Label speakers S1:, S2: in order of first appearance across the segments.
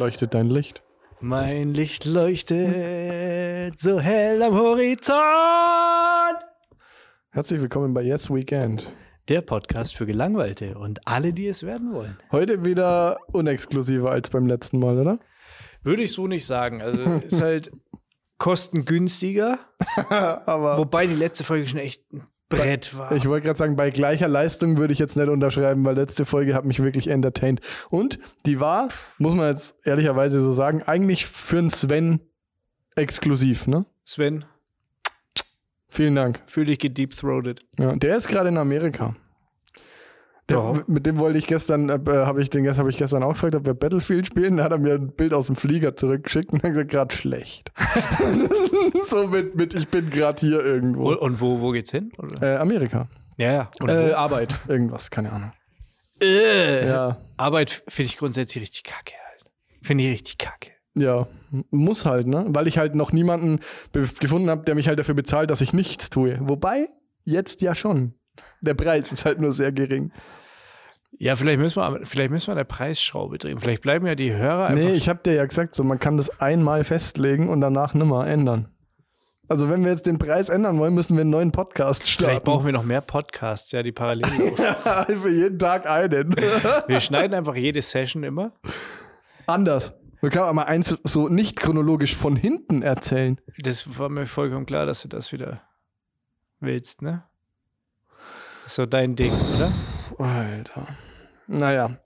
S1: Leuchtet dein Licht?
S2: Mein Licht leuchtet so hell am Horizont.
S1: Herzlich willkommen bei Yes Weekend.
S2: Der Podcast für Gelangweilte und alle, die es werden wollen.
S1: Heute wieder unexklusiver als beim letzten Mal, oder?
S2: Würde ich so nicht sagen. Also ist halt kostengünstiger.
S1: Aber
S2: Wobei die letzte Folge schon echt ein Brett war.
S1: ich wollte gerade sagen, bei gleicher Leistung würde ich jetzt nicht unterschreiben, weil letzte Folge hat mich wirklich entertained. Und die war, muss man jetzt ehrlicherweise so sagen, eigentlich für einen Sven exklusiv, ne?
S2: Sven,
S1: Vielen Dank.
S2: fühl dich gedeepthroated.
S1: Ja, der ist gerade in Amerika. Der. Mit dem wollte ich gestern, äh, habe ich den gestern, habe ich gestern auch gefragt, ob wir Battlefield spielen. Da hat er mir ein Bild aus dem Flieger zurückgeschickt und hat gesagt, gerade schlecht. so mit, mit, ich bin gerade hier irgendwo.
S2: Und, und wo, wo geht's hin?
S1: Äh, Amerika.
S2: Ja, ja.
S1: Äh? Arbeit, irgendwas, keine Ahnung.
S2: Äh.
S1: Ja,
S2: Arbeit finde ich grundsätzlich richtig kacke halt. Finde ich richtig kacke.
S1: ja, muss halt, ne? Weil ich halt noch niemanden gefunden habe, der mich halt dafür bezahlt, dass ich nichts tue. Wobei, jetzt ja schon. Der Preis ist halt nur sehr gering.
S2: Ja, vielleicht müssen wir, vielleicht müssen wir an der Preisschraube drehen. Vielleicht bleiben ja die Hörer einfach.
S1: Nee, ich habe dir ja gesagt, so man kann das einmal festlegen und danach nimmer ändern. Also wenn wir jetzt den Preis ändern wollen, müssen wir einen neuen Podcast
S2: vielleicht
S1: starten.
S2: brauchen wir noch mehr Podcasts, ja, die parallel laufen.
S1: Für jeden Tag einen.
S2: Wir schneiden einfach jede Session immer.
S1: Anders. Wir können auch mal eins so nicht chronologisch von hinten erzählen.
S2: Das war mir vollkommen klar, dass du das wieder willst, ne? Ist so dein Ding, oder?
S1: Alter. Naja.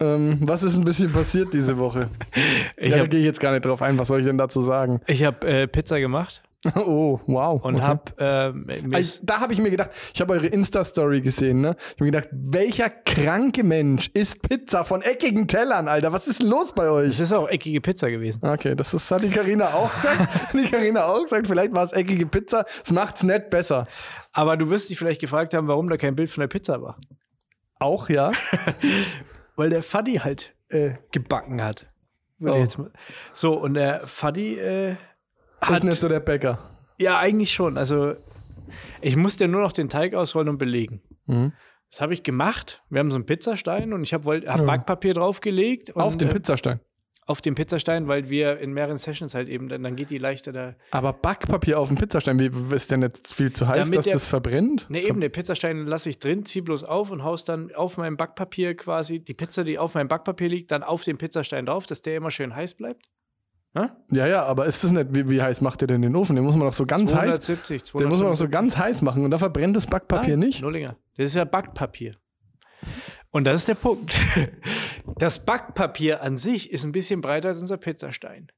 S1: Ähm, was ist ein bisschen passiert diese Woche?
S2: Ich
S1: ja, da
S2: habe
S1: gehe ich jetzt gar nicht drauf ein. Was soll ich denn dazu sagen?
S2: ich hab, äh, Pizza gemacht
S1: Oh, wow.
S2: und
S1: Okay.
S2: hab ähm,
S1: Also, da habe ich mir gedacht, ich habe eure Insta-Story gesehen, ne? Ich habe mir gedacht, welcher kranke Mensch isst Pizza von eckigen Tellern, Alter? Was ist denn los bei euch?
S2: es ist auch eckige Pizza gewesen.
S1: Okay, das ist, hat die Karina auch gesagt. Die Karina auch gesagt, vielleicht war es eckige Pizza. Es macht's nicht besser.
S2: Aber du wirst dich vielleicht gefragt haben, warum da kein Bild von der Pizza war.
S1: Auch, ja.
S2: Weil der Faddy halt äh, gebacken hat.
S1: Oh.
S2: So, und der Faddy äh, hat.
S1: ist nicht so der Bäcker.
S2: Ja, eigentlich schon. Also, ich musste nur noch den Teig ausrollen und belegen.
S1: Mhm.
S2: Das habe ich gemacht. Wir haben so einen Pizzastein und ich habe hab
S1: Ja.
S2: Backpapier draufgelegt.
S1: Auf den
S2: äh,
S1: Pizzastein.
S2: Auf den Pizzastein, weil wir in mehreren Sessions halt eben, dann, dann geht die leichter da.
S1: Aber Backpapier auf dem Pizzastein, wie ist denn jetzt viel zu heiß,
S2: Damit
S1: dass
S2: der-
S1: das verbrennt?
S2: Ne, eben, den Pizzastein lasse ich drin, zieh bloß auf und haust dann auf meinem Backpapier quasi die Pizza, die auf meinem Backpapier liegt, dann auf den Pizzastein drauf, dass der immer schön heiß bleibt.
S1: Ja, ja, aber ist das nicht, wie, wie heiß macht ihr denn den Ofen? Den muss man doch so ganz heiß,
S2: 270,
S1: den muss man doch so
S2: 275.
S1: ganz heiß machen und da verbrennt das Backpapier
S2: Nein,
S1: nicht.
S2: Nullinger. Das ist ja Backpapier. Und das ist der Punkt. Das Backpapier an sich ist ein bisschen breiter als unser Pizzastein.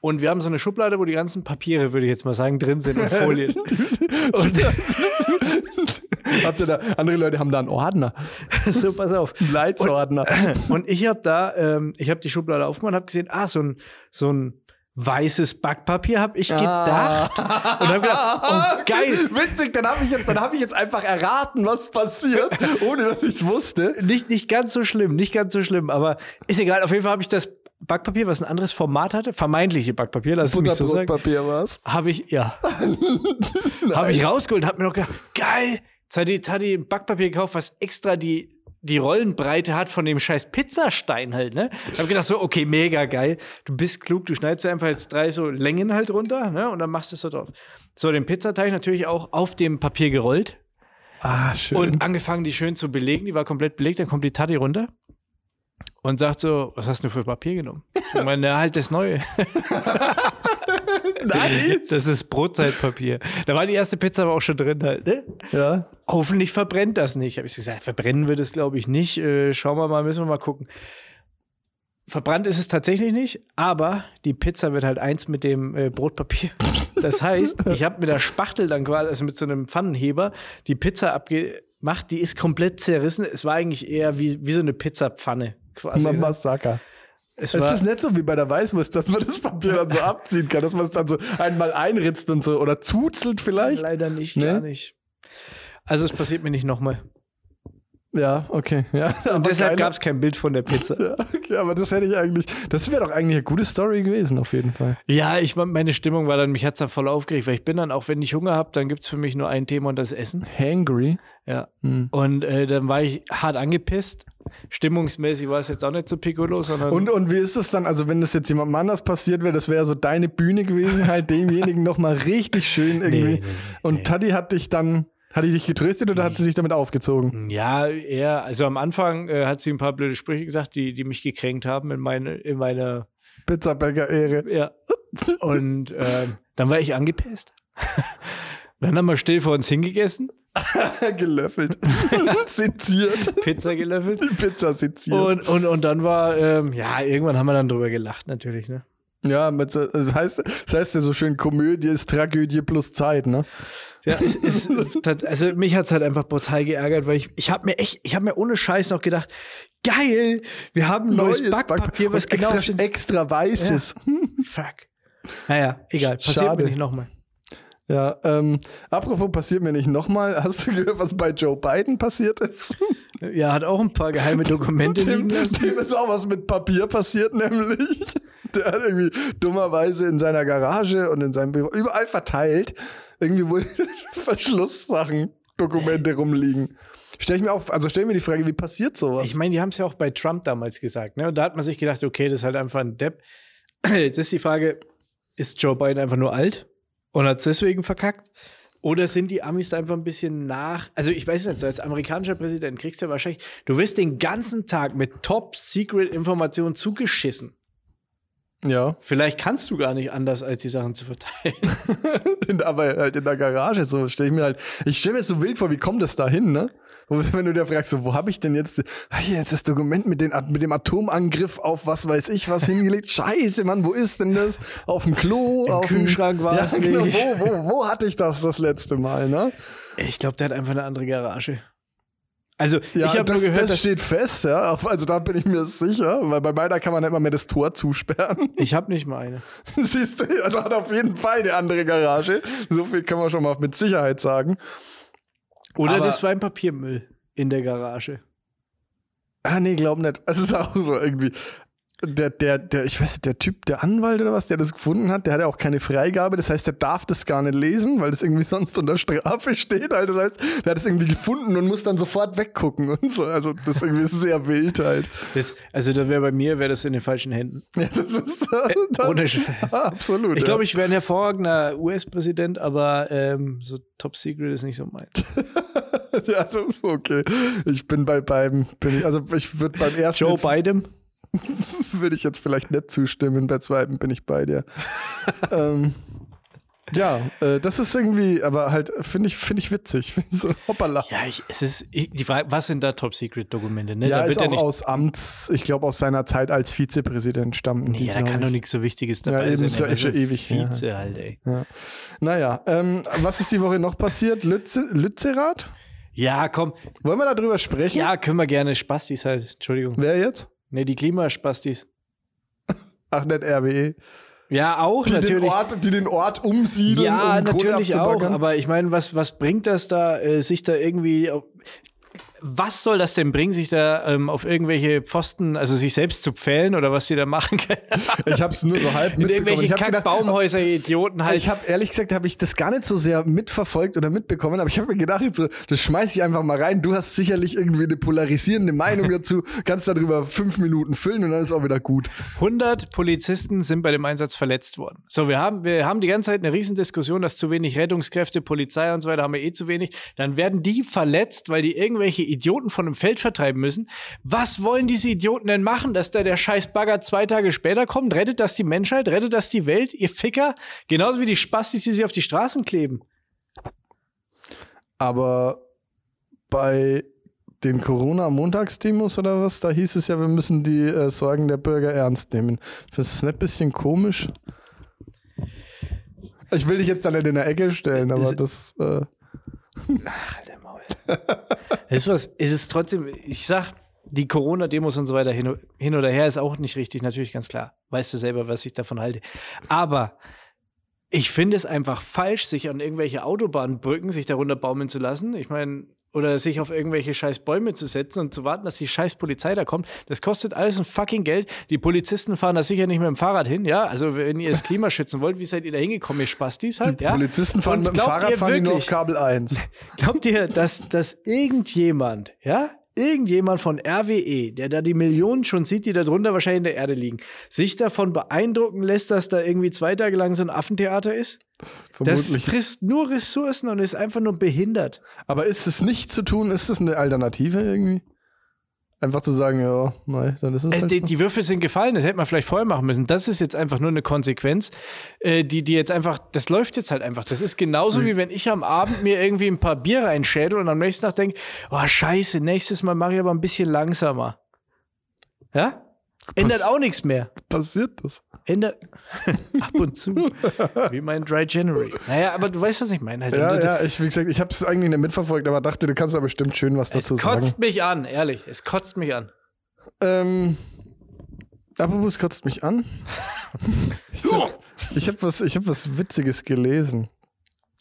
S2: Und wir haben so eine Schublade, wo die ganzen Papiere, würde ich jetzt mal sagen, drin sind und Folien. und
S1: Habt ihr da, andere Leute haben da einen Ordner,
S2: so, pass auf.
S1: Leitsordner.
S2: Und ich habe da, ähm, ich habe die Schublade aufgemacht und habe gesehen, ah, so ein, so ein weißes Backpapier habe ich gedacht. Und habe gedacht, oh geil.
S1: Witzig, dann habe ich, jetzt- dann hab ich jetzt einfach erraten, was passiert, ohne dass ich es wusste.
S2: Nicht, nicht ganz so schlimm, nicht ganz so schlimm, aber ist egal. Auf jeden Fall habe ich das Backpapier, was ein anderes Format hatte, vermeintliche Backpapier, lass mich so sagen,
S1: Butterbrotpapier was?
S2: habe ich, ja, habe ich rausgeholt und habe mir noch gedacht, geil, jetzt hat die, jetzt hat die ein Backpapier gekauft, was extra die, die Rollenbreite hat von dem scheiß Pizzastein halt, ne? Ich habe gedacht so, okay, mega geil, du bist klug, du schneidest einfach jetzt drei so Längen halt runter, ne? Und dann machst du es so drauf. So, den Pizzateig natürlich auch auf dem Papier gerollt.
S1: Ah, schön.
S2: Und angefangen, die schön zu belegen. Die war komplett belegt. Dann kommt die Tati runter und sagt so: Was hast du für Papier genommen? Ich meine, halt das Neue.
S1: nice.
S2: Das ist Brotzeitpapier. Da war die erste Pizza aber auch schon drin halt, ne?
S1: Ja.
S2: Hoffentlich verbrennt das nicht. Habe ich gesagt, verbrennen wird es, glaube ich, nicht. Äh, schauen wir mal, müssen wir mal gucken. Verbrannt ist es tatsächlich nicht, aber die Pizza wird halt eins mit dem äh, Brotpapier. Das heißt, ich habe mit der Spachtel dann quasi, also mit so einem Pfannenheber, die Pizza abgemacht. Die ist komplett zerrissen. Es war eigentlich eher wie, wie so eine Pizzapfanne quasi. ne?
S1: Massaker.
S2: Es
S1: Es ist nicht so wie bei der Weißwurst, dass man das Papier dann so abziehen kann, dass man es dann so einmal einritzt und so oder zuzelt vielleicht.
S2: leider nicht,
S1: Ne?
S2: gar nicht. Also es passiert mir nicht nochmal.
S1: Ja, okay. Ja,
S2: Und deshalb gab es kein Bild von der Pizza.
S1: Ja, okay, aber das hätte ich eigentlich. Das wäre doch eigentlich eine gute Story gewesen, auf jeden Fall.
S2: Ja, ich meine Stimmung war dann, mich hat es dann voll aufgeregt, weil ich bin dann, auch wenn ich Hunger habe, dann gibt es für mich nur ein Thema und das Essen.
S1: Hangry.
S2: Ja.
S1: Hm.
S2: Und äh, dann war ich hart angepisst. Stimmungsmäßig war es jetzt auch nicht so piccolo, sondern.
S1: Und, und wie ist es dann, also wenn das jetzt jemandem anders passiert wäre, das wäre so deine Bühne gewesen, halt demjenigen nochmal richtig schön irgendwie.
S2: Nee, nee,
S1: und
S2: nee.
S1: Taddy hat dich dann, hat die dich getröstet oder hat sie sich damit aufgezogen?
S2: Ja, eher, also am Anfang äh, hat sie ein paar blöde Sprüche gesagt, die, die mich gekränkt haben in, meine, in meiner,
S1: Pizzabäcker-Ehre.
S2: ja. Und ähm, dann war ich angepisst. dann haben wir still vor uns hingegessen,
S1: Gelöffelt. seziert.
S2: Pizza gelöffelt.
S1: Pizza seziert.
S2: Und, und, und dann war, ähm, ja, irgendwann haben wir dann drüber gelacht, natürlich, ne?
S1: Ja, mit, so- das, heißt, das heißt ja so schön, Komödie ist Tragödie plus Zeit, ne?
S2: Ja, es ist, also mich hat es halt einfach brutal geärgert, weil ich, ich habe mir echt, ich habe mir ohne Scheiß noch gedacht, geil, wir haben ein neues, Backpapier, was genau
S1: extra, extra weißes.
S2: Fuck. Naja, egal, passiert
S1: Schade.
S2: mir nicht nochmal.
S1: Ja, ähm, apropos passiert mir nicht nochmal. Hast du gehört, was bei Joe Biden passiert ist?
S2: Ja, hat auch ein paar geheime Dokumente liegen
S1: Dem,
S2: lassen.
S1: dem ist auch was mit Papier passiert, nämlich. Der hat irgendwie dummerweise in seiner Garage und in seinem Büro überall verteilt irgendwie wohl Verschlusssachen, Dokumente rumliegen. Stell ich mir auf, also stell mir die Frage, wie passiert sowas?
S2: Ich meine, die haben es ja auch bei Trump damals gesagt, ne? Und da hat man sich gedacht, okay, das ist halt einfach ein Depp. Jetzt ist die Frage, ist Joe Biden einfach nur alt und hat es deswegen verkackt? Oder sind die Amis da einfach ein bisschen nach? Also, ich weiß nicht, so als amerikanischer Präsident kriegst du ja wahrscheinlich, du wirst den ganzen Tag mit Top-Secret-Informationen zugeschissen.
S1: Ja,
S2: Vielleicht kannst du gar nicht anders, als die Sachen zu verteilen.
S1: aber halt in der Garage, so stelle ich mir halt, ich stelle mir so wild vor, wie kommt das da hin, ne? Wenn du dir fragst, so, wo habe ich denn jetzt, ah, hier jetzt das Dokument mit, den, mit dem Atomangriff auf was weiß ich was hingelegt? Scheiße, Mann, wo ist denn das? Auf dem Klo?
S2: Im
S1: auf dem-
S2: Kühlschrank war
S1: ja,
S2: es
S1: genau,
S2: nicht.
S1: Wo, wo, wo hatte ich das das letzte Mal, ne?
S2: Ich glaube, der hat einfach eine andere Garage. Also,
S1: Ja,
S2: ich habe nur
S1: das,
S2: gehört,
S1: das
S2: dass
S1: steht fest, ja. Also da bin ich mir sicher, weil bei meiner kann man nicht mal mehr das Tor zusperren.
S2: ich habe nicht mal eine.
S1: Siehst du, also hat auf jeden Fall eine andere Garage. So viel kann man schon mal mit Sicherheit sagen.
S2: Oder
S1: Aber-
S2: das war ein Papiermüll in der Garage.
S1: Ah, nee, glaub nicht. Es ist auch so irgendwie. Der, der, der, ich weiß nicht, der Typ, der Anwalt oder was, der das gefunden hat, der hat ja auch keine Freigabe. Das heißt, der darf das gar nicht lesen, weil das irgendwie sonst unter Strafe steht. Halt. Das heißt, der hat es irgendwie gefunden und muss dann sofort weggucken und so. Also, das ist irgendwie sehr wild halt.
S2: Das, also, da wäre bei mir, wäre das in den falschen Händen.
S1: Ja, das ist. Das,
S2: ohne Scheiß.
S1: Absolut.
S2: Ich glaube, ich wäre ein hervorragender US-Präsident, aber ähm, so Top Secret ist nicht so meins.
S1: ja, okay. Ich bin bei beim, bin ich, also ich würde beim ersten
S2: Joe Biden?
S1: würde ich jetzt vielleicht nicht zustimmen, bei zweiten bin ich bei dir. ähm, ja, äh, das ist irgendwie, aber halt, finde ich, finde ich witzig. so, hoppala.
S2: Ja, ich, es ist ich, die Frage, was sind da Top Secret Dokumente? Ne?
S1: Ja,
S2: da
S1: ist
S2: wird ja
S1: auch
S2: nicht.
S1: aus Amts, ich glaube, aus seiner Zeit als Vizepräsident stammten
S2: Nee,
S1: die,
S2: ja, da kann doch nichts so Wichtiges
S1: Ja,
S2: dabei
S1: eben,
S2: sein.
S1: ist ja
S2: Also
S1: ewig.
S2: Vize halt, ey.
S1: Ja. Naja, ähm, was ist die Woche noch passiert? Lütze, Lützerath?
S2: Ja, komm.
S1: Wollen wir darüber sprechen?
S2: Ja, können wir gerne. Spastis halt. Entschuldigung.
S1: Wer jetzt?
S2: Ne, die Klimaspastis.
S1: Ach, nicht RWE.
S2: Ja, auch
S1: Die den,
S2: natürlich.
S1: Ort, die den Ort umsiedeln,
S2: Ja,
S1: um Kohle
S2: natürlich auch. Aber ich meine, was, was bringt das da, äh, sich da irgendwie. Was soll das denn bringen, sich da ähm, auf irgendwelche Pfosten, also sich selbst zu pfählen oder was sie da machen können?
S1: Ich habe es nur so halb
S2: In irgendwelche Kackbaumhäuser, Idioten halt.
S1: ich habe ehrlich gesagt, habe ich das gar nicht so sehr mitverfolgt oder mitbekommen, aber ich habe mir gedacht, so, das schmeiß ich einfach mal rein. Du hast sicherlich irgendwie eine polarisierende Meinung dazu, kannst darüber fünf Minuten füllen und dann ist auch wieder gut.
S2: 100 Polizisten sind bei dem Einsatz verletzt worden. So, wir haben, wir haben die ganze Zeit eine Riesendiskussion, dass zu wenig Rettungskräfte, Polizei und so weiter haben wir eh zu wenig. Dann werden die verletzt, weil die irgendwelche Idioten von einem Feld vertreiben müssen. Was wollen diese Idioten denn machen, dass da der scheiß Bagger zwei Tage später kommt? Rettet das die Menschheit? Rettet das die Welt? Ihr Ficker? Genauso wie die Spastis, die sich auf die Straßen kleben.
S1: Aber bei den Corona-Montagsdemos oder was, da hieß es ja, wir müssen die äh, Sorgen der Bürger ernst nehmen. Findest du das nicht ein bisschen komisch? Ich will dich jetzt da nicht in der Ecke stellen, aber
S2: Das-.
S1: Äh,
S2: Ach, Maul. Ist was, ist es trotzdem, ich sag, die Corona-Demos und so weiter hin, hin oder her ist auch nicht richtig, natürlich ganz klar. Weißt du selber, was ich davon halte. Aber ich finde es einfach falsch, sich an irgendwelche Autobahnbrücken sich darunter baumeln zu lassen. Ich meine, oder sich auf irgendwelche scheiß Bäume zu setzen und zu warten, dass die scheiß Polizei da kommt, das kostet alles ein fucking Geld. Die Polizisten fahren da sicher nicht mit dem Fahrrad hin, ja? Also wenn ihr das Klima schützen wollt, wie seid ihr da hingekommen, ihr Spastis halt,
S1: Die
S2: ja?
S1: Polizisten fahren
S2: Und
S1: mit dem Fahrrad fahren die nur auf
S2: wirklich-
S1: Kabel 1.
S2: Glaubt ihr, dass, dass irgendjemand, ja, irgendjemand von RWE, der da die Millionen schon sieht, die da drunter wahrscheinlich in der Erde liegen, sich davon beeindrucken lässt, dass da irgendwie zwei Tage lang so ein Affentheater ist? Das
S1: Vermutlich.
S2: frisst nur Ressourcen und ist einfach nur behindert.
S1: Aber ist es nicht zu tun? Ist es eine Alternative irgendwie? Einfach zu sagen, ja, nein, dann ist es
S2: Äh,
S1: halt
S2: die,
S1: so.
S2: die Würfel sind gefallen, das hätte man vielleicht vorher machen müssen. Das ist jetzt einfach nur eine Konsequenz, äh, die, die jetzt einfach, das läuft jetzt halt einfach. Das ist genauso wie wenn ich am Abend mir irgendwie ein paar Bier reinschädel und am nächsten Tag denke, oh scheiße, nächstes Mal mache ich aber ein bisschen langsamer. Ja? Ändert auch nichts mehr.
S1: passiert das.
S2: Ändert ab und zu. wie mein Dry January. Naja, aber du weißt, was ich meine. Halt.
S1: Ja, ja, ich, wie gesagt, ich habe es eigentlich nicht mitverfolgt, aber dachte, du kannst da bestimmt schön was
S2: Es
S1: dazu sagen.
S2: kotzt mich an, ehrlich. Es kotzt mich an.
S1: Ähm, apropos, es kotzt mich an. ich habe hab was, ich hab was Witziges gelesen.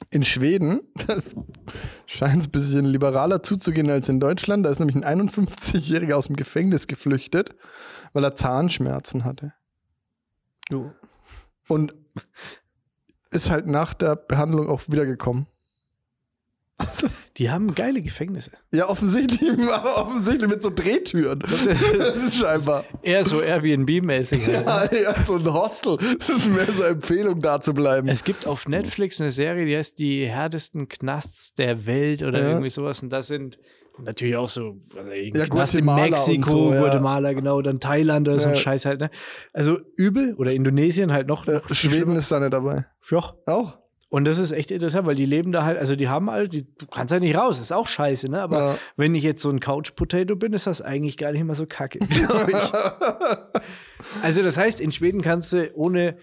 S1: In Schweden scheint es ein bisschen liberaler zuzugehen als in Deutschland. Da ist nämlich ein 51-Jähriger aus dem Gefängnis geflüchtet, weil er Zahnschmerzen hatte. Und ist halt nach der Behandlung auch wiedergekommen.
S2: Die haben geile Gefängnisse.
S1: Ja, offensichtlich, aber offensichtlich mit so Drehtüren. Scheinbar.
S2: Eher so Airbnb-mäßig. halt.
S1: Ja, ja, so ein Hostel. Das ist mehr so eine Empfehlung, da zu bleiben.
S2: Es gibt auf Netflix eine Serie, die heißt Die härtesten Knasts der Welt oder
S1: Ja.
S2: irgendwie sowas. Und das sind natürlich auch so äh,
S1: Ja,
S2: Knast in Mexiko,
S1: so, ja.
S2: Guatemala, genau, dann Thailand oder so ein
S1: Ja.
S2: Scheiß halt. Ne? Also übel oder Indonesien halt noch. Noch
S1: Schweden
S2: schlimmer.
S1: ist da nicht dabei.
S2: Ja.
S1: Auch?
S2: Und das ist echt interessant, weil die leben da halt, also die haben halt, die, du kannst halt nicht raus, ist auch scheiße, ne? Aber
S1: Ja.
S2: wenn ich jetzt so ein Couch-Potato bin, ist das eigentlich gar nicht mal so kacke, glaub ich. Also das heißt, in Schweden kannst du ohne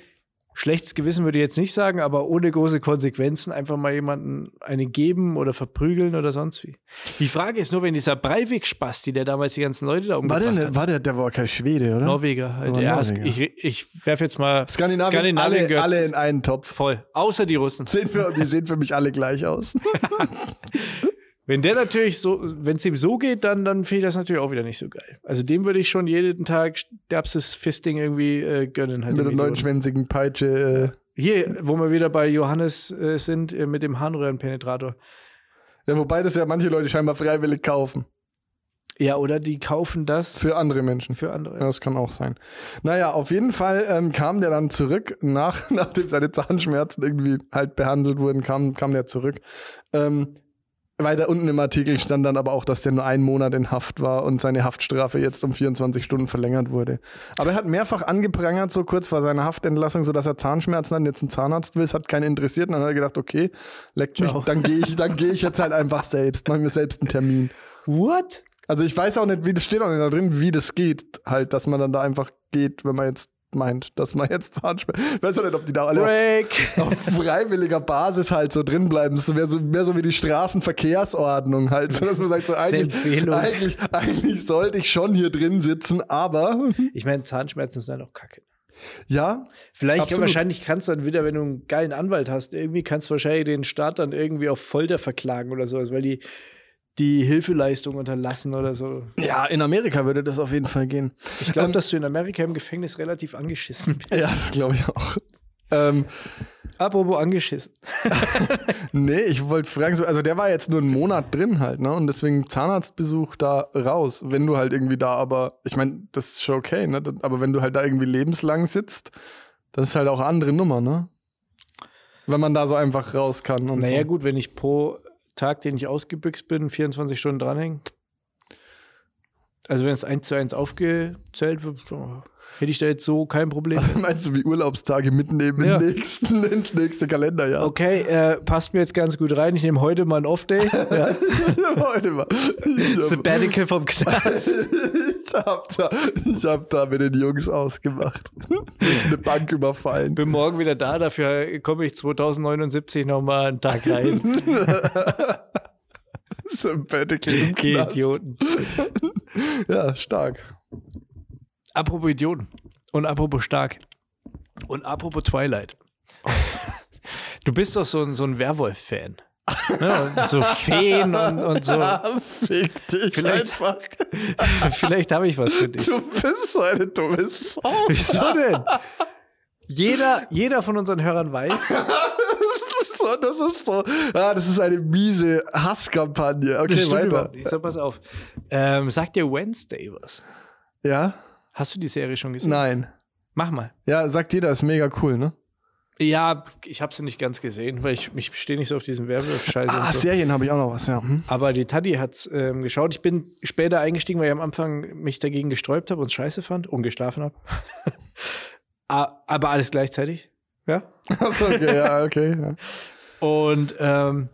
S2: schlechtes Gewissen würde ich jetzt nicht sagen, aber ohne große Konsequenzen einfach mal jemanden eine geben oder verprügeln oder sonst wie. Die Frage ist nur, wenn dieser Breivik-Spasti, der damals die ganzen Leute da
S1: War
S2: umgebracht
S1: der,
S2: hat,
S1: nicht- war der, der war kein Schwede, oder?
S2: Norweger, halt,
S1: War
S2: ja,
S1: Norweger.
S2: ich, ich werfe jetzt mal
S1: Skandinavien,
S2: Skandinavien
S1: alle, alle in einen Topf.
S2: voll, außer die Russen.
S1: Sehen für, die sehen für mich alle gleich aus.
S2: Wenn der natürlich so, wenn es ihm so geht, dann, dann finde ich das natürlich auch wieder nicht so geil. Also dem würde ich schon jeden Tag derbstes Fisting irgendwie äh, gönnen. Halt
S1: mit
S2: Idioten.
S1: neunschwänzigen Peitsche.
S2: Hier, wo wir wieder bei Johannes äh, sind, äh, mit dem Harnröhrenpenetrator.
S1: Äh. Ja, wobei das ja manche Leute scheinbar freiwillig kaufen.
S2: Ja, oder die kaufen das für,
S1: Für andere Menschen.
S2: andere.
S1: Ja, das kann auch sein. Naja, auf jeden Fall ähm, kam der dann zurück, nach, nachdem seine Zahnschmerzen irgendwie halt behandelt wurden, kam, kam der zurück. Ähm, weiter unten im Artikel stand dann aber auch, dass der nur einen Monat in Haft war und seine Haftstrafe jetzt um 24 Stunden verlängert wurde. Aber er hat mehrfach angeprangert, so kurz vor seiner Haftentlassung, so dass er Zahnschmerzen hat und jetzt einen Zahnarzt will. Es hat keinen interessiert. Und dann hat er gedacht, okay, leckt mich,
S2: Ciao.
S1: dann gehe ich, dann gehe ich jetzt halt einfach selbst, mache mir selbst einen Termin.
S2: What?
S1: Also ich weiß auch nicht, wie das steht auch nicht da drin, wie das geht, halt, dass man dann da einfach geht, wenn man jetzt meint, dass man jetzt Zahnschmerzen. Ich weiß auch nicht, ob die da alle auf, auf freiwilliger Basis halt so drin bleiben. Das wäre so, mehr so wie die Straßenverkehrsordnung halt, so dass man sagt, so eigentlich, eigentlich, eigentlich sollte ich schon hier drin sitzen, aber
S2: Ich meine, Zahnschmerzen sind auch kacke.
S1: ja,
S2: Vielleicht,
S1: Absolut.
S2: wahrscheinlich kannst du dann wieder, wenn du einen geilen Anwalt hast, irgendwie kannst du wahrscheinlich den Staat dann irgendwie auf Folter verklagen oder sowas, weil die die Hilfeleistung unterlassen oder so.
S1: ja, in Amerika würde das auf jeden Fall gehen.
S2: Ich glaube,
S1: Ähm,
S2: dass du in Amerika im Gefängnis relativ angeschissen bist.
S1: Ja, das glaube ich auch. Ähm,
S2: Apropos angeschissen.
S1: Nee, ich wollte fragen, so, also der war jetzt nur einen Monat drin halt, ne? Und deswegen Zahnarztbesuch da raus. Wenn du halt irgendwie da, aber ich meine, das ist schon okay, ne? Aber wenn du halt da irgendwie lebenslang sitzt, das ist halt auch eine andere Nummer, ne? Wenn man da so einfach raus kann und
S2: Naja,
S1: so.
S2: gut, wenn ich pro Tag, den ich ausgebüxt bin, 24 Stunden dranhänge. Also, wenn es eins zu eins aufgezählt wird, hätte ich da jetzt so kein Problem.
S1: Meinst du wie Urlaubstage mitnehmen
S2: Ja.
S1: im nächsten, ins nächste Kalenderjahr?
S2: Okay, äh, passt mir jetzt ganz gut rein. Ich nehme heute mal einen Off-Day. Ja.
S1: Heute mal.
S2: Sabbatical vom Knast.
S1: Ich hab da, ich hab da mit den Jungs ausgemacht. Ist eine Bank überfallen.
S2: Bin morgen wieder da, dafür komme ich 2079 nochmal einen Tag rein.
S1: Sabbatical im Knast.
S2: Idioten.
S1: Ja, stark.
S2: Apropos Idioten. Und apropos stark. Und apropos Twilight. Du bist doch so ein, so ein Werwolf-Fan. Ne, so Feen und, und so.
S1: Fick dich
S2: Vielleicht-
S1: einfach.
S2: Vielleicht habe ich was für dich.
S1: Du bist so eine dumme Sau.
S2: Wieso denn? Jeder, jeder von unseren Hörern weiß,
S1: Das ist so, das ist so. Ah, das ist eine miese Hasskampagne. Okay, weiter.
S2: überhaupt nicht. So, pass auf. Ähm, sagt dir Wednesday was?
S1: Ja?
S2: Hast du die Serie schon gesehen?
S1: Nein.
S2: Mach mal.
S1: Ja, sagt jeder, ist mega cool, ne?
S2: Ja, ich habe sie nicht ganz gesehen, weil ich, ich stehe nicht so auf diesen Werwolf-Scheiß.
S1: Ah,
S2: so.
S1: Serien habe ich auch noch was, ja. Hm?
S2: Aber die Tati hat's ähm, geschaut. Ich bin später eingestiegen, weil ich am Anfang mich dagegen gesträubt habe und scheiße fand und geschlafen habe. Aber alles gleichzeitig. Ja.
S1: Achso, okay, ja, okay. Ja.
S2: Und ähm,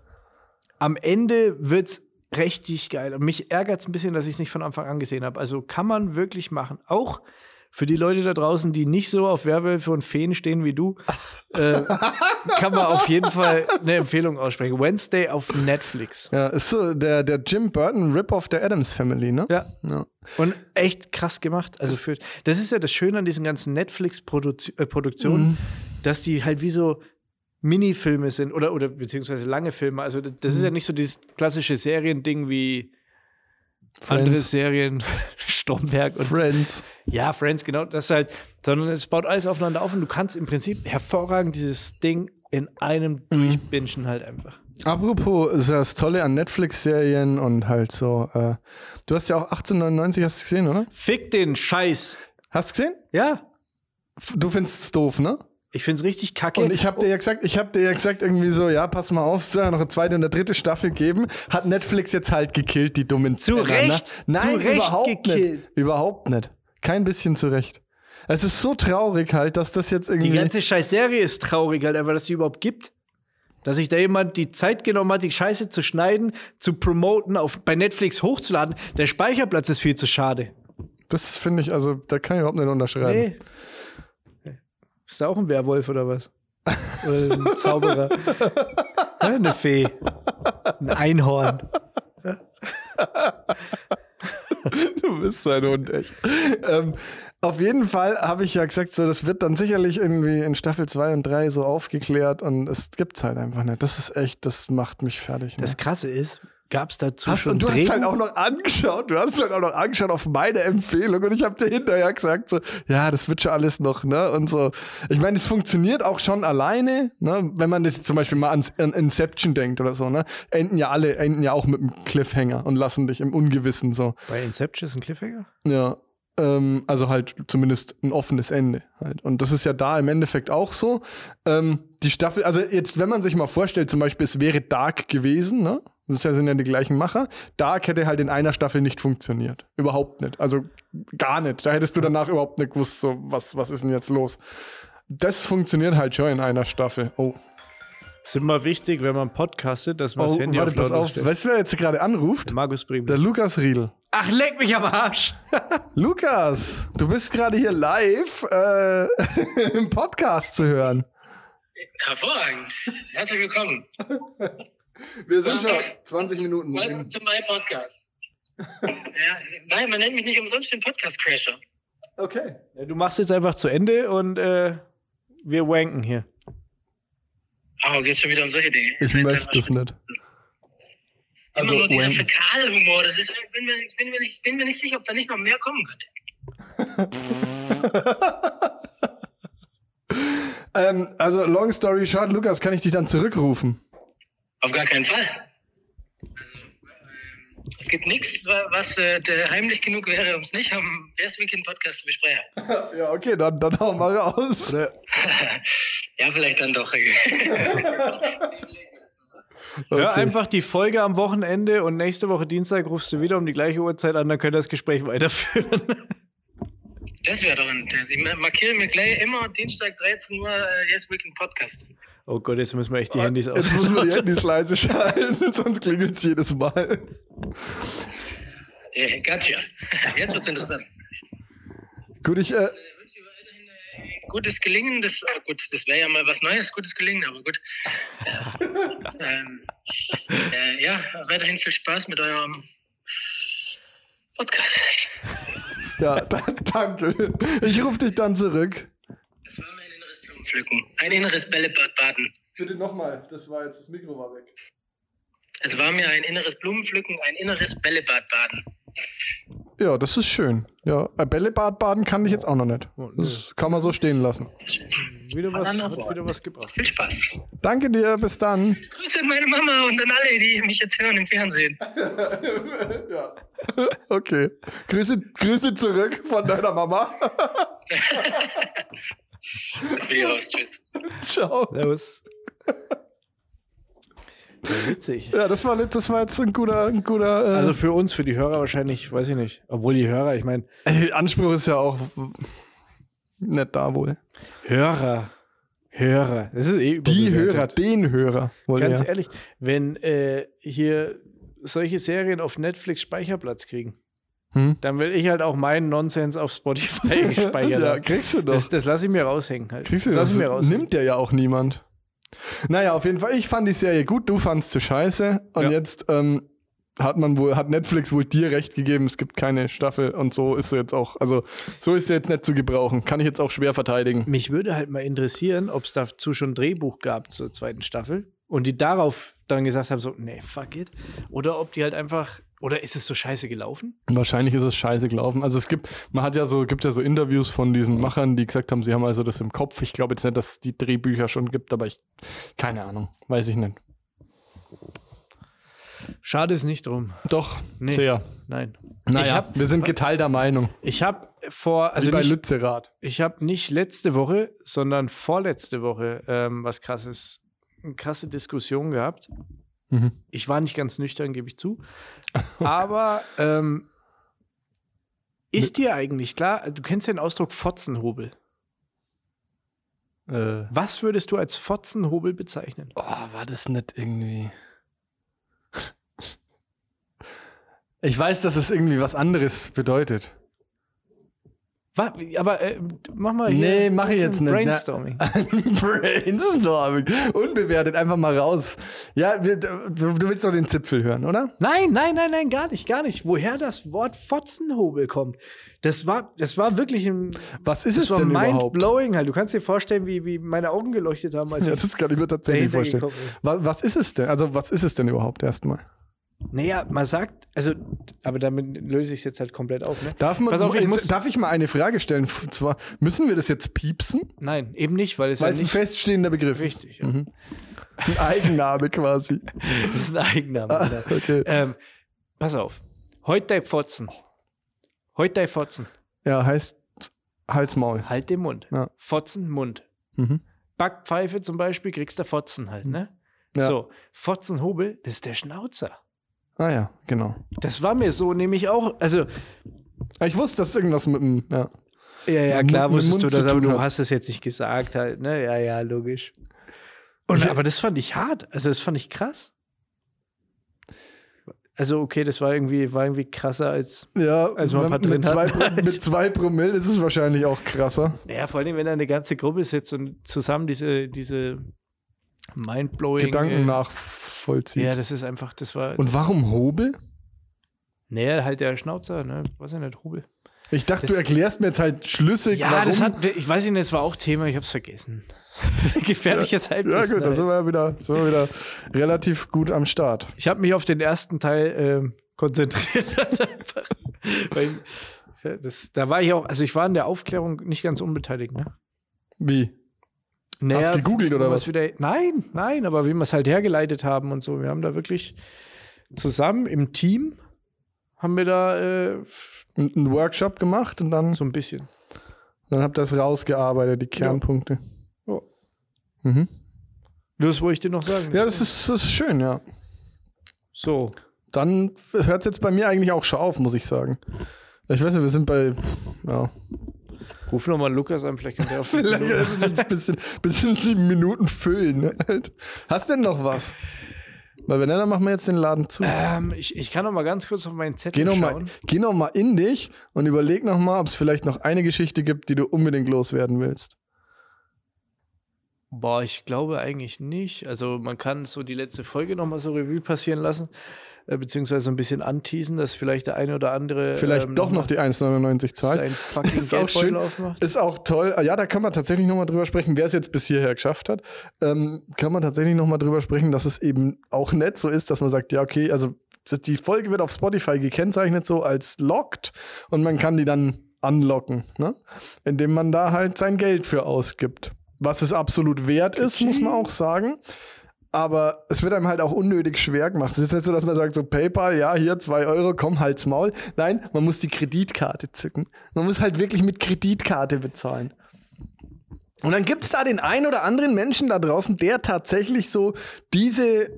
S2: am Ende wird's richtig geil. Und mich ärgert es ein bisschen, dass ich es nicht von Anfang an gesehen habe. Also kann man wirklich machen. Auch für die Leute da draußen, die nicht so auf Werwölfe und Feen stehen wie du, äh, kann man auf jeden Fall eine Empfehlung aussprechen. Wednesday auf Netflix.
S1: ja, ist so der, der Jim Burton Rip-Off der Adams Family, ne?
S2: Ja.
S1: Ja.
S2: Und echt krass gemacht. Also für, das ist ja das Schöne an diesen ganzen Netflix-Produktionen,
S1: Mhm.
S2: dass die halt wie so Minifilme sind oder, oder beziehungsweise lange Filme. Also das, das ist
S1: Mhm.
S2: ja nicht so dieses klassische Seriending wie andere
S1: Friends.
S2: Serien, Stromberg und
S1: Friends.
S2: ja, Friends, genau, das halt, sondern es baut alles aufeinander auf und du kannst im Prinzip hervorragend dieses Ding in einem
S1: Mhm.
S2: durchbingen halt einfach.
S1: Apropos, ist das Tolle an Netflix-Serien und halt so. Äh, du hast ja auch 1899, hast du gesehen, oder?
S2: Fick den Scheiß.
S1: Hast du gesehen?
S2: Ja,
S1: Du findest es doof, ne?
S2: Ich find's richtig kacke.
S1: Und ich habe dir ja gesagt, ich habe dir ja gesagt irgendwie so, ja, pass mal auf, es soll ja noch eine zweite und eine dritte Staffel geben. Hat Netflix jetzt halt gekillt, die dummen
S2: Zu
S1: Penner,
S2: Recht,
S1: Ne? Nein,
S2: zu Recht
S1: überhaupt
S2: gekillt.
S1: nicht. Überhaupt nicht. Kein bisschen zu Recht. Es ist so traurig halt, dass das jetzt irgendwie
S2: Die ganze scheiß Serie ist traurig, halt einfach, dass sie überhaupt gibt. Dass sich da jemand die Zeit genommen hat, die Scheiße zu schneiden, zu promoten, auf, bei Netflix hochzuladen. Der Speicherplatz ist viel zu schade.
S1: Das finde ich, also da kann ich überhaupt nicht unterschreiben.
S2: Nee. Ist da auch ein Werwolf oder was? Oder ein Zauberer? Eine Fee. Ein Einhorn.
S1: Du bist so ein Hund, echt. ähm, auf jeden Fall habe ich ja gesagt, so, das wird dann sicherlich irgendwie in Staffel 2 und 3 so aufgeklärt und es gibt's halt einfach nicht. Das ist echt, das macht mich fertig. Ne?
S2: Das Krasse ist, gab es dazu
S1: Hast,
S2: schon
S1: und du hast
S2: Drehbuch?
S1: halt auch noch angeschaut, du hast halt auch noch angeschaut auf meine Empfehlung und ich habe dir hinterher gesagt, so, ja, das wird schon alles noch, ne? Und so. Ich meine, es funktioniert auch schon alleine, ne? Wenn man das zum Beispiel mal ans an Inception denkt oder so, ne? Enden ja alle, enden ja auch mit einem Cliffhanger und lassen dich im Ungewissen so.
S2: Bei Inception ist ein Cliffhanger?
S1: Ja. Ähm, also halt zumindest ein offenes Ende halt. Und das ist ja da im Endeffekt auch so. Ähm, die Staffel, also jetzt, wenn man sich mal vorstellt, zum Beispiel, es wäre Dark gewesen, ne? Das sind ja die gleichen Macher. Dark hätte halt in einer Staffel nicht funktioniert. Überhaupt nicht. Also gar nicht. Da hättest du danach überhaupt nicht gewusst, so, was, was ist denn jetzt los? Das funktioniert halt schon in einer Staffel. Oh,
S2: Ist immer wichtig, wenn man podcastet, dass man
S1: oh
S2: das Handy
S1: warte,
S2: auf
S1: pass auf.
S2: stellt.
S1: Weißt du, wer jetzt gerade anruft?
S2: Markus Bremen.
S1: Der Lukas Riedel.
S2: Ach, leck mich am Arsch!
S1: Lukas, du bist gerade hier live äh, im Podcast zu hören.
S3: Hervorragend. Herzlich willkommen.
S1: Wir sind schon 20 Minuten.
S3: Welcome to my podcast. ja, nein, man nennt mich nicht umsonst den Podcast-Crasher.
S1: Okay.
S2: Ja, Du machst jetzt einfach zu Ende und äh, wir wanken hier.
S3: Oh, geht's schon wieder um solche Dinge?
S1: Ich möchte es nicht.
S3: Immer
S1: Also,
S3: nur dieser Fäkalhumor. Das ist, bin mir, nicht- bin, mir nicht, bin mir nicht sicher, ob da nicht noch mehr kommen könnte.
S1: ähm, also, long story short, Lukas, kann ich dich dann zurückrufen?
S3: Auf gar keinen Fall. Also, ähm, es gibt nichts, was äh, heimlich genug wäre, um es nicht am Best Weekend Podcast zu besprechen.
S1: ja, okay, dann, dann hau mal raus.
S3: Ja, vielleicht dann doch.
S1: Okay.
S2: Hör einfach die Folge am Wochenende und nächste Woche Dienstag rufst du wieder um die gleiche Uhrzeit an, dann könnt ihr das Gespräch weiterführen.
S3: Das wäre doch ein. Ich markiere mir gleich immer Dienstag 13 Uhr äh, Yes Weekend Podcast.
S2: Oh Gott, jetzt müssen wir echt die Handys aus.
S1: Jetzt müssen wir die Handys leise schalten, sonst klingelt es jedes Mal.
S3: Yeah, gotcha. Jetzt wird's interessant.
S1: Gut, ich, äh,
S3: weiterhin äh, gutes Gelingen. Das, äh, gut, das wäre ja mal was Neues, gutes Gelingen, aber gut. ähm, äh, ja, weiterhin viel Spaß mit eurem Podcast.
S1: ja, da, danke. Ich rufe dich dann zurück.
S3: Blumenpflücken. Ein inneres Bällebad baden.
S1: Bitte nochmal, das war jetzt, das Mikro war weg.
S3: Es war mir ein inneres Blumenpflücken, ein inneres Bällebadbaden.
S1: Ja, das ist schön. Ja, Bällebad baden kann ich jetzt auch noch nicht.
S2: Oh.
S1: Das kann man so stehen lassen.
S2: Wieder was, hat wieder was gebracht.
S3: Viel Spaß.
S1: Danke dir, bis dann.
S3: Grüße an meine Mama und an alle, die mich jetzt hören im Fernsehen.
S1: ja. Okay. Grüße, Grüße zurück von deiner Mama.
S3: Ich bin hier raus. Tschüss.
S1: Ciao.
S2: Servus. Ja, witzig.
S1: Ja, das war, das war jetzt ein guter, ein guter. Äh,
S2: Also für uns, für die Hörer wahrscheinlich, weiß ich nicht. Obwohl die Hörer, ich meine,
S1: Anspruch ist ja auch nicht da wohl.
S2: Hörer, Hörer, das ist eh
S1: Die. Hörer, den Hörer. Wohl
S2: Ganz
S1: ja.
S2: ehrlich, wenn äh, hier solche Serien auf Netflix Speicherplatz kriegen,
S1: Hm?
S2: dann will ich halt auch meinen Nonsens auf Spotify gespeichert
S1: ja, kriegst du doch.
S2: Das, das lasse ich mir raushängen halt.
S1: Kriegst du
S2: das
S1: das?
S2: mir raushängen.
S1: Nimmt ja ja auch niemand. Naja, auf jeden Fall, ich fand die Serie gut, du fandst sie scheiße. Und
S2: Ja.
S1: jetzt ähm, hat man wohl, hat Netflix wohl dir recht gegeben, es gibt keine Staffel und so ist sie jetzt auch, also so ist sie jetzt nicht zu gebrauchen. Kann ich jetzt auch schwer verteidigen.
S2: Mich würde halt mal interessieren, ob es dazu schon ein Drehbuch gab zur zweiten Staffel und die darauf dann gesagt haben, so, nee, fuck it. Oder ob die halt einfach, oder ist es so scheiße gelaufen?
S1: Wahrscheinlich ist es scheiße gelaufen. Also es gibt, man hat ja so, gibt ja so Interviews von diesen Machern, die gesagt haben, sie haben also das im Kopf. Ich glaube jetzt nicht, dass es die Drehbücher schon gibt, aber ich, keine Ahnung, weiß ich nicht.
S2: Schade ist nicht drum.
S1: Doch,
S2: Nee.
S1: sehr.
S2: Nein.
S1: Naja,
S2: hab-
S1: wir sind geteilter Meinung.
S2: Ich habe vor,
S1: Also
S2: also
S1: Wie bei
S2: nicht,
S1: Lützerath.
S2: ich habe nicht letzte Woche, sondern vorletzte Woche ähm, was krasses, eine krasse Diskussion gehabt.
S1: Mhm.
S2: Ich war nicht ganz nüchtern, gebe ich zu. Aber ähm, ist dir eigentlich klar, du kennst den Ausdruck Fotzenhobel.
S1: Äh,
S2: Was würdest du als Fotzenhobel bezeichnen?
S1: Oh, war das nicht irgendwie. Ich weiß, dass es irgendwie was anderes bedeutet.
S2: Wa- Aber äh, mach mal hier
S1: Nee, mach ich jetzt nicht.
S2: Brainstorming.
S1: Brainstorming. Unbewertet, einfach mal raus. Ja, wir, du, du willst doch den Zipfel hören, oder?
S2: Nein, nein, nein, nein, gar nicht, gar nicht. Woher das Wort Fotzenhobel kommt, das war, das war wirklich ein,
S1: Was ist es denn überhaupt?
S2: mind-blowing halt. Du kannst dir vorstellen, wie, wie meine Augen geleuchtet haben, als
S1: Ja,
S2: ich
S1: das kann ich mir tatsächlich vorstellen. Was, was ist es denn? Also, was ist es denn überhaupt erstmal?
S2: Naja, man sagt, also, aber damit löse ich es jetzt halt komplett auf, ne?
S1: Darf, man,
S2: Pass auf, ich
S1: jetzt-
S2: muss-
S1: darf ich mal eine Frage stellen? Und zwar, müssen wir das jetzt piepsen?
S2: Nein, eben nicht, weil es
S1: Weil
S2: ja
S1: es ein
S2: nicht
S1: feststehender Begriff
S2: richtig
S1: ist.
S2: ja.
S1: Mhm. Ein Eigenname quasi.
S2: Das ist ein Eigenname.
S1: Ah,
S2: genau.
S1: okay.
S2: ähm, pass auf. Heute dein Fotzen. Heute dein Fotzen.
S1: Ja, heißt Halsmaul.
S2: Halt den Mund.
S1: Ja.
S2: Fotzen, Mund.
S1: Mhm.
S2: Backpfeife zum Beispiel kriegst du Fotzen halt, ne?
S1: Ja.
S2: So, Fotzenhobel, das ist der Schnauzer.
S1: Ah ja, genau.
S2: Das war mir so nämlich auch, also,
S1: Ah, Ich wusste, dass irgendwas mit dem, ja.
S2: ja, ja, klar wusstest du das, aber du hast es jetzt nicht gesagt halt, ne? Ja, ja, logisch. Und,
S1: Ich-
S2: aber das fand ich hart, also das fand ich krass. Also, okay, das war irgendwie, war irgendwie krasser als,
S1: Ja,
S2: Also man ein paar drin
S1: mit, zwei,
S2: hat.
S1: Mit zwei Promille ist es wahrscheinlich auch krasser.
S2: naja, vor allem, wenn da eine ganze Gruppe sitzt und zusammen diese, diese mindblowing.
S1: Gedanken
S2: äh,
S1: nachvollziehen.
S2: Ja, das ist einfach, das war.
S1: Und warum Hobel?
S2: naja, halt der Schnauzer, ne? Weiß ja nicht, Hubel.
S1: Ich dachte,
S2: Das-
S1: du erklärst mir jetzt halt schlüssig,
S2: Ja,
S1: warum.
S2: das hat, ich weiß nicht, das war auch Thema, ich hab's vergessen. Gefährliches
S1: ja
S2: Halbwissen.
S1: gut, da sind wir ja wieder, sind wir wieder relativ gut am Start.
S2: Ich habe mich auf den ersten Teil ähm, konzentriert. Weil das, da war ich auch, also ich war in der Aufklärung nicht ganz unbeteiligt, ne?
S1: Wie?
S2: Naja,
S1: gegoogelt oder
S2: wie wir's
S1: was?
S2: Wieder, nein, nein, aber wie wir es halt hergeleitet haben und so. Wir haben da wirklich zusammen im Team haben wir da äh,
S1: Ein einen Workshop gemacht und dann,
S2: so ein bisschen.
S1: dann habt ihr das rausgearbeitet, die Kernpunkte.
S2: Ja.
S1: Mhm.
S2: Das wollte ich dir noch sagen.
S1: Ja, das ist, das ist schön, ja.
S2: so.
S1: Dann hört es jetzt bei mir eigentlich auch schon auf, muss ich sagen. Ich weiß nicht, wir sind bei, ja,
S2: Ruf nochmal Lukas an, vielleicht kann der auf
S1: vielleicht ein bisschen, bisschen, bisschen sieben Minuten füllen. Ne? Hast denn noch was? Weil wenn nicht, dann machen wir jetzt den Laden zu.
S2: Ähm, ich, ich kann noch mal ganz kurz auf meinen Zettel
S1: Geh noch,
S2: schauen.
S1: mal, geh noch mal in dich und überleg noch mal, ob es vielleicht noch eine Geschichte gibt, die du unbedingt loswerden willst.
S2: Boah, ich glaube eigentlich nicht. Also man kann so die letzte Folge nochmal so Revue passieren lassen, äh, beziehungsweise ein bisschen anteasen, dass vielleicht der eine oder andere
S1: Vielleicht
S2: ähm,
S1: doch noch die 1,99 zahlt.
S2: sein fucking
S1: Ist auch schön.
S2: Aufmacht.
S1: Ist auch toll. Ah Ja, da kann man tatsächlich nochmal drüber sprechen, wer es jetzt bis hierher geschafft hat. Ähm, kann man tatsächlich nochmal drüber sprechen, dass es eben auch nett so ist, dass man sagt, ja, okay, also die Folge wird auf Spotify gekennzeichnet so als locked und man kann die dann unlocken, ne? indem man da halt sein Geld für ausgibt. Was es absolut wert ist, muss man auch sagen. Aber es wird einem halt auch unnötig schwer gemacht. Es ist nicht so, dass man sagt, so PayPal, ja, hier zwei Euro, komm, halt's Maul. Nein, man muss die Kreditkarte zücken. Man muss halt wirklich mit Kreditkarte bezahlen. Und dann gibt es da den einen oder anderen Menschen da draußen, der tatsächlich so diese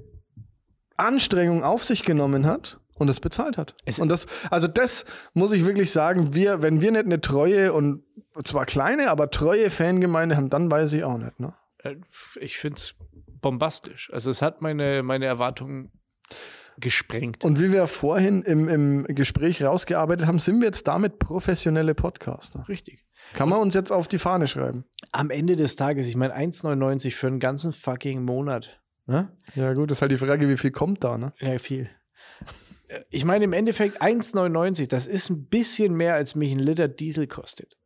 S1: Anstrengung auf sich genommen hat und es bezahlt hat.
S2: Es-
S1: und das, also das muss ich wirklich sagen, wir, wenn wir nicht eine treue und zwar kleine, aber treue Fangemeinde haben, dann weiß ich auch nicht, ne?
S2: Äh, Ich finde es bombastisch. Also es hat meine, meine Erwartungen gesprengt.
S1: Und wie wir vorhin im, im Gespräch rausgearbeitet haben, sind wir jetzt damit professionelle Podcaster.
S2: Richtig.
S1: Kann man uns jetzt auf die Fahne schreiben.
S2: Am Ende des Tages, ich meine 1,99 für einen ganzen fucking Monat. Ne?
S1: Ja, gut, das ist halt die Frage, wie viel kommt da, ne?
S2: Ja, viel. Ich meine, im Endeffekt 1,99, das ist ein bisschen mehr, als mich ein Liter Diesel kostet.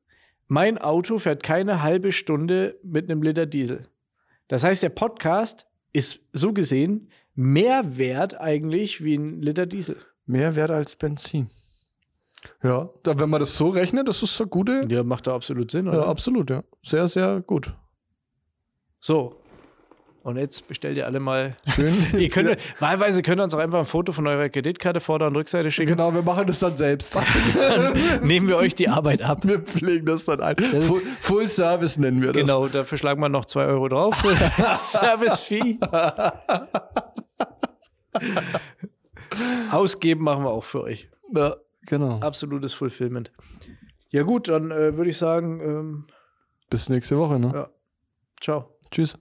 S2: Mein Auto fährt keine halbe Stunde mit einem Liter Diesel. Das heißt, der Podcast ist so gesehen mehr wert eigentlich wie ein Liter Diesel.
S1: Mehr wert als Benzin. Ja, wenn man das so rechnet, das ist so gute.
S2: Ja, macht da absolut Sinn,
S1: Ja,
S2: oder?
S1: absolut, ja. Sehr, sehr gut.
S2: So. Und jetzt bestellt ihr alle mal.
S1: Schön.
S2: ihr könnt, wahlweise könnt ihr uns auch einfach ein Foto von eurer Kreditkarte Vorder- und Rückseite schicken.
S1: genau, wir machen das dann selbst.
S2: Nehmen wir euch die Arbeit ab.
S1: wir pflegen das dann ein. Full, Full Service nennen wir das.
S2: Genau, dafür schlagen wir noch 2 Euro drauf. Service-Fee. Ausgeben machen wir auch für euch.
S1: Ja, genau.
S2: Absolutes Fulfillment. Ja, gut, dann äh, würde ich sagen, ähm,
S1: Bis nächste Woche, ne?
S2: ja. ciao.
S1: Tschüss.